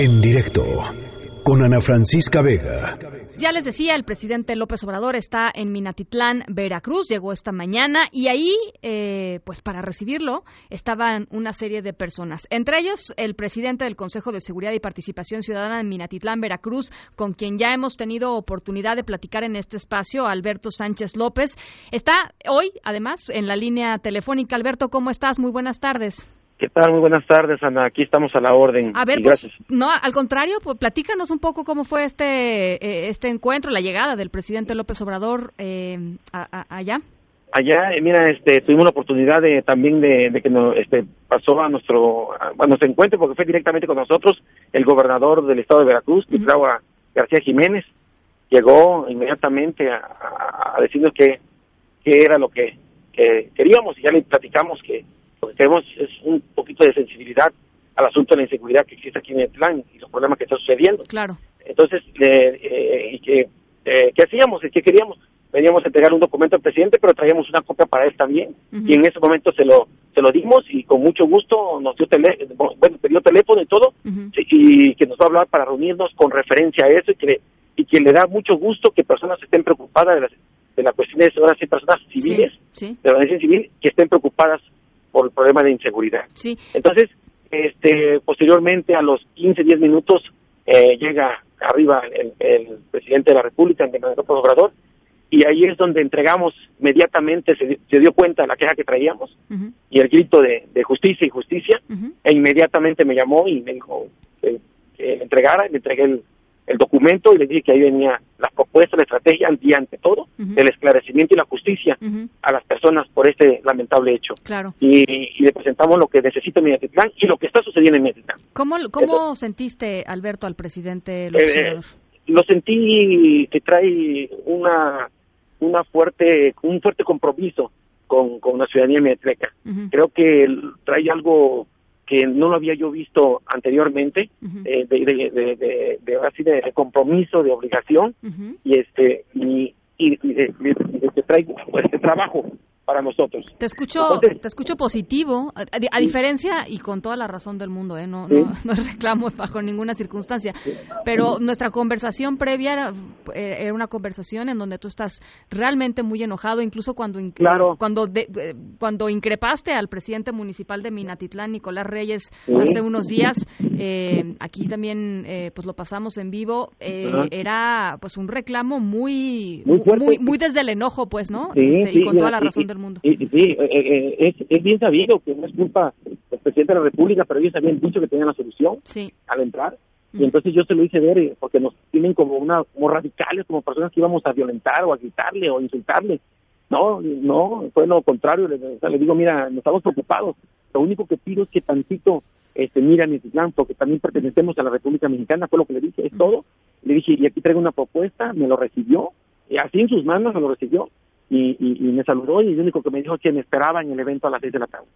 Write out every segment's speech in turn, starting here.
En directo con Ana Francisca Vega. Ya les decía, el presidente López Obrador está en Minatitlán, Veracruz, llegó esta mañana y ahí, eh, pues para recibirlo, estaban una serie de personas, entre ellos el presidente del Consejo de Seguridad y Participación Ciudadana en Minatitlán, Veracruz, con quien ya hemos tenido oportunidad de platicar en este espacio, Alberto Sánchez López. Está hoy, además, en la línea telefónica. Alberto, ¿cómo estás? Muy buenas tardes. ¿Qué tal? Muy buenas tardes, Ana. Aquí estamos a la orden. A ver, pues, no, al contrario, pues platícanos un poco cómo fue este eh, este encuentro, la llegada del presidente López Obrador eh, allá. Allá, eh, mira, este, tuvimos la oportunidad de también de, que nos, este, pasó a nuestro, a, nuestro encuentro, porque fue directamente con nosotros el gobernador del estado de Veracruz, uh García Jiménez, llegó inmediatamente a, decirnos que, era lo que, que queríamos y ya le platicamos que lo que queremos es un poquito de sensibilidad al asunto de la inseguridad que existe aquí en el plan y los problemas que están sucediendo. Claro. Entonces, eh, que, eh, ¿qué hacíamos? ¿Qué queríamos? Veníamos a entregar un documento al presidente, pero traíamos una copia para él también. Y en ese momento se lo se lo dimos y con mucho gusto nos dio, tele, bueno, dio teléfono y todo, y que nos va a hablar para reunirnos con referencia a eso y que, y que le da mucho gusto que personas estén preocupadas de las, de la cuestión de ahora sí, personas civiles, de la civil, que estén preocupadas por el problema de inseguridad. Sí. Entonces, este, posteriormente, a los 15, 10 minutos, eh, llega arriba el, presidente de la República, el López Obrador, y ahí es donde entregamos inmediatamente, se, dio cuenta de la queja que traíamos y el grito de, justicia y justicia, e inmediatamente me llamó y me dijo que, que le entregara, le entregué el, el documento y le dije que ahí venía la propuesta, la estrategia y ante todo el esclarecimiento y la justicia a las personas por este lamentable hecho. Claro. Y, le presentamos lo que necesita Minatitlán y lo que está sucediendo en Minatitlán. ¿Cómo, cómo sentiste, Alberto, al presidente López eh, Lo sentí que trae una, una fuerte, un fuerte compromiso con, con la ciudadanía minatleca. Creo que trae algo que no lo había yo visto anteriormente, eh, de, de, de, así de, compromiso, de obligación, y este y, y, y, traigo este trabajo para nosotros. Te escucho, te escucho positivo, a, diferencia y con toda la razón del mundo, ¿eh? no, no, no, reclamo bajo ninguna circunstancia, pero nuestra conversación previa era, eh, era, una conversación en donde tú estás realmente muy enojado, incluso cuando cuando de, cuando increpaste al presidente municipal de Minatitlán, Nicolás Reyes, hace unos días, eh, aquí también eh, pues lo pasamos en vivo, era pues un reclamo muy muy, muy, desde el enojo, pues, ¿no? Este, y con toda la razón del mundo. sí, eh, eh, es, es, bien sabido que no es culpa del presidente de la República, pero ellos habían dicho que tenían la solución al entrar. Y entonces yo se lo hice ver, eh, porque nos tienen como una como radicales, como personas que íbamos a violentar o a gritarle o insultarle. No, no, fue lo contrario. Le, le digo, mira, nos estamos preocupados. Lo único que pido es que tantito este, mira mi plan, porque también pertenecemos a la República Mexicana, fue lo que le dije, es todo. Le dije, y aquí traigo una propuesta, me lo recibió, y así en sus manos me lo recibió y, y, me saludó y el único que me dijo que me esperaba en el evento a las seis de la tarde.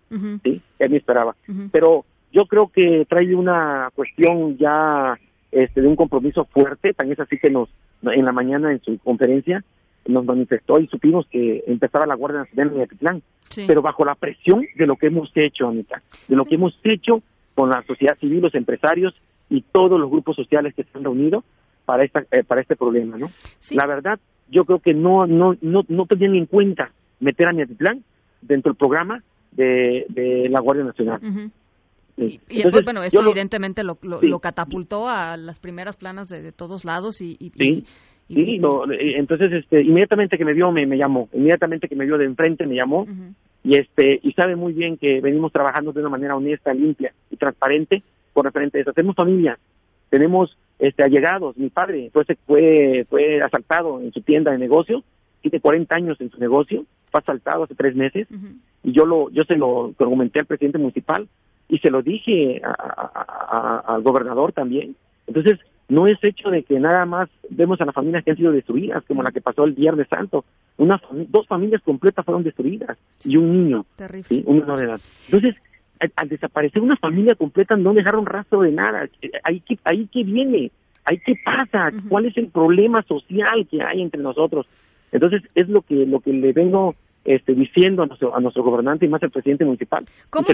Sí, él me esperaba. Pero yo creo que trae una cuestión ya este, de un compromiso fuerte, tan es así que nos en la mañana en su conferencia nos manifestó y supimos que empezaba la Guardia Nacional en Atitlán, pero bajo la presión de lo que hemos hecho, Anita, de lo que hemos hecho con la sociedad civil, los empresarios y todos los grupos sociales que se han reunido para esta eh, para este problema, ¿no? La verdad yo creo que no no no no tenían en cuenta meter a Miatitlán dentro del programa de, de la Guardia Nacional. Y, después, bueno, esto evidentemente lo, lo, catapultó a las primeras planas de, todos lados y... sí, sí eh, entonces este, inmediatamente que me vio me, me llamó, inmediatamente que me vio de enfrente me llamó. Y este y sabe muy bien que venimos trabajando de una manera honesta, limpia y transparente con referente a eso. Tenemos familia, tenemos este allegados. Mi padre fue, fue, fue asaltado en su tienda de negocio, tiene 40 años en su negocio, fue asaltado hace tres meses y yo lo yo se lo comenté al presidente municipal y se lo dije al gobernador también. Entonces, no es hecho de que nada más vemos a las familias que han sido destruidas, como la que pasó el Viernes Santo. Una, dos familias completas fueron destruidas y un niño, ¿sí? un menor de edad. Entonces, al, desaparecer una familia completa no dejaron rastro de nada. Ahí que, ahí que viene, ahí qué pasa, cuál es el problema social que hay entre nosotros. Entonces es lo que lo que le vengo este, diciendo a nuestro, a nuestro gobernante y más al presidente municipal. ¿Cómo,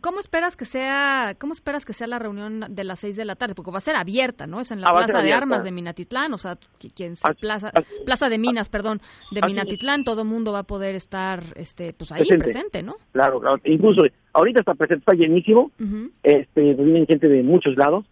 ¿cómo, esperas que sea cómo esperas que sea la reunión de las seis de la tarde? Porque va a ser abierta, ¿no? Es en la ah, Plaza de Armas de Minatitlán, o sea, quien se, plaza, Plaza de Minas, perdón, de Minatitlán, todo mundo va a poder estar este, pues ahí presente, ¿no? Claro, claro. Incluso ahorita está presente, está llenísimo, este, vienen gente de muchos lados,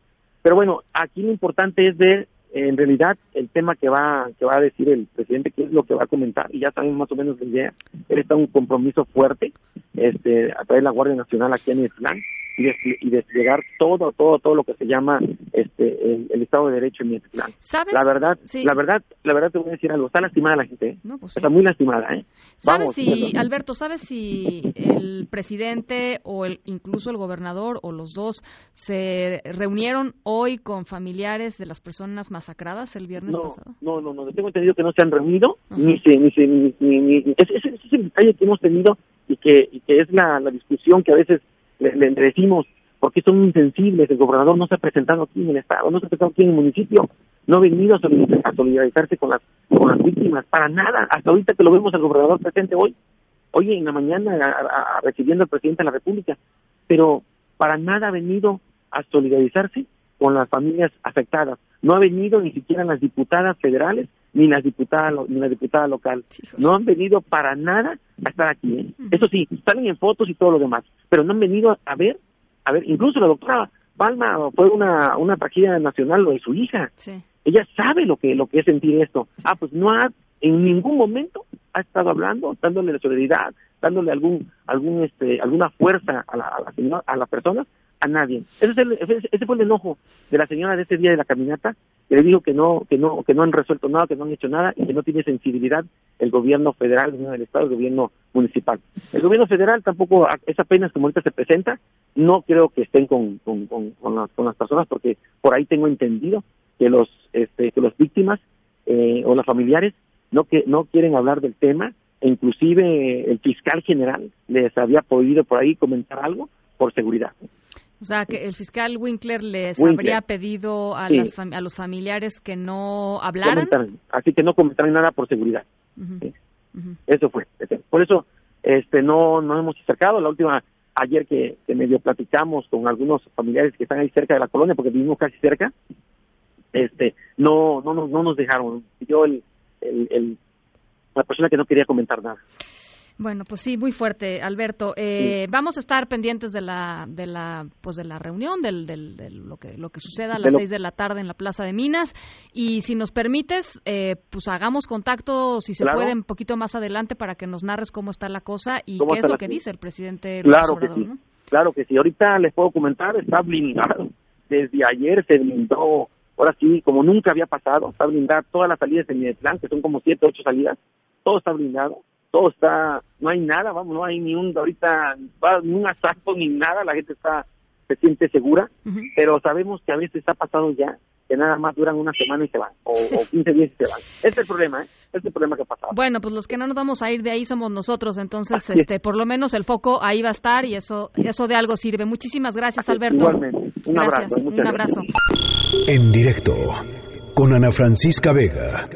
pero bueno, aquí lo importante es ver en realidad el tema que va que va a decir el presidente qué es lo que va a comentar y ya sabemos más o menos la idea él está un compromiso fuerte este a través de la Guardia Nacional aquí en Islam y, desplegar todo, todo, todo lo que se llama este el, Estado de Derecho en Mietitlán. ¿Sabes? La verdad, la verdad, la verdad te voy a decir algo. Está lastimada la gente. ¿eh? Pues Está muy lastimada, ¿eh? ¿Sabes si, Alberto, sabes si el presidente o el, incluso el gobernador o los dos se reunieron hoy con familiares de las personas masacradas el viernes pasado? No, no, no. Tengo entendido que no se han reunido, ni se, ni se, ni, ni, ese, ese, es el detalle que hemos tenido y que, y que es la, la discusión que a veces le, decimos, porque son insensibles, el gobernador no se ha presentado aquí en el Estado, no se ha presentado aquí en el municipio, no ha venido a, solidarizarse con las, con las víctimas, para nada, hasta ahorita que lo vemos al gobernador presente hoy, hoy en la mañana recibiendo al presidente de la República, pero para nada ha venido a solidarizarse con las familias afectadas. No ha venido ni siquiera las diputadas federales ni las diputadas ni la diputada local. No han venido para nada a estar aquí. ¿eh? Eso sí, salen en fotos y todo lo demás, pero no han venido a ver, a ver, incluso la doctora Palma fue una una tragedia nacional lo de su hija. Ella sabe lo que lo que es sentir esto. Ah, pues no ha en ningún momento ha estado hablando, dándole la solidaridad, dándole algún algún este alguna fuerza a la a la, señora, a la persona a nadie. Ese, es el, ese fue el enojo de la señora de ese día de la caminata, que le dijo que no, que no, que no han resuelto nada, que no han hecho nada y que no tiene sensibilidad el gobierno federal, el gobierno estado, el gobierno municipal. El gobierno federal tampoco es apenas como ahorita se presenta, no creo que estén con, con, con, las, con las personas porque por ahí tengo entendido que los, este, que los víctimas eh, o los familiares no que no quieren hablar del tema, inclusive el fiscal general les había podido por ahí comentar algo por seguridad. O sea, que el fiscal Winkler les habría pedido a, a los familiares que no hablaran. así que no comentaran nada por seguridad. Eso fue. Por eso este no no hemos acercado. La última, ayer que, medio platicamos con algunos familiares que están ahí cerca de la colonia, porque vivimos casi cerca, este no no, no, no nos dejaron. Yo el, el, el, la persona que no quería comentar nada. Bueno, pues sí, muy fuerte, Alberto. Eh, vamos a estar pendientes de la, de la, pues de la reunión, del, del, lo que lo que suceda a las seis de la tarde en la Plaza de Minas. Y si nos permites, eh, pues hagamos contacto, si se puede, un poquito más adelante para que nos narres cómo está la cosa y qué es lo que dice el presidente. Claro que sí. Claro que sí. Ahorita les puedo comentar, está blindado. Desde ayer se blindó, ahora sí, como nunca había pasado, está blindado todas las salidas de mi plan, que son como siete, ocho salidas. Todo está blindado todo está, no hay nada, vamos, no hay ni un, ahorita, ni un asalto ni nada, la gente está, se siente segura, pero sabemos que a veces ha pasado ya, que nada más duran una semana y se van, o, o 15 días y se van. Este es el problema, ¿eh? Este es el problema que ha pasado. Bueno, pues los que no nos vamos a ir de ahí somos nosotros, entonces, este, por lo menos el foco ahí va a estar y eso, eso de algo sirve. Muchísimas gracias, Alberto. Igualmente. Un gracias. abrazo. Un abrazo. En directo, con Ana Francisca Vega.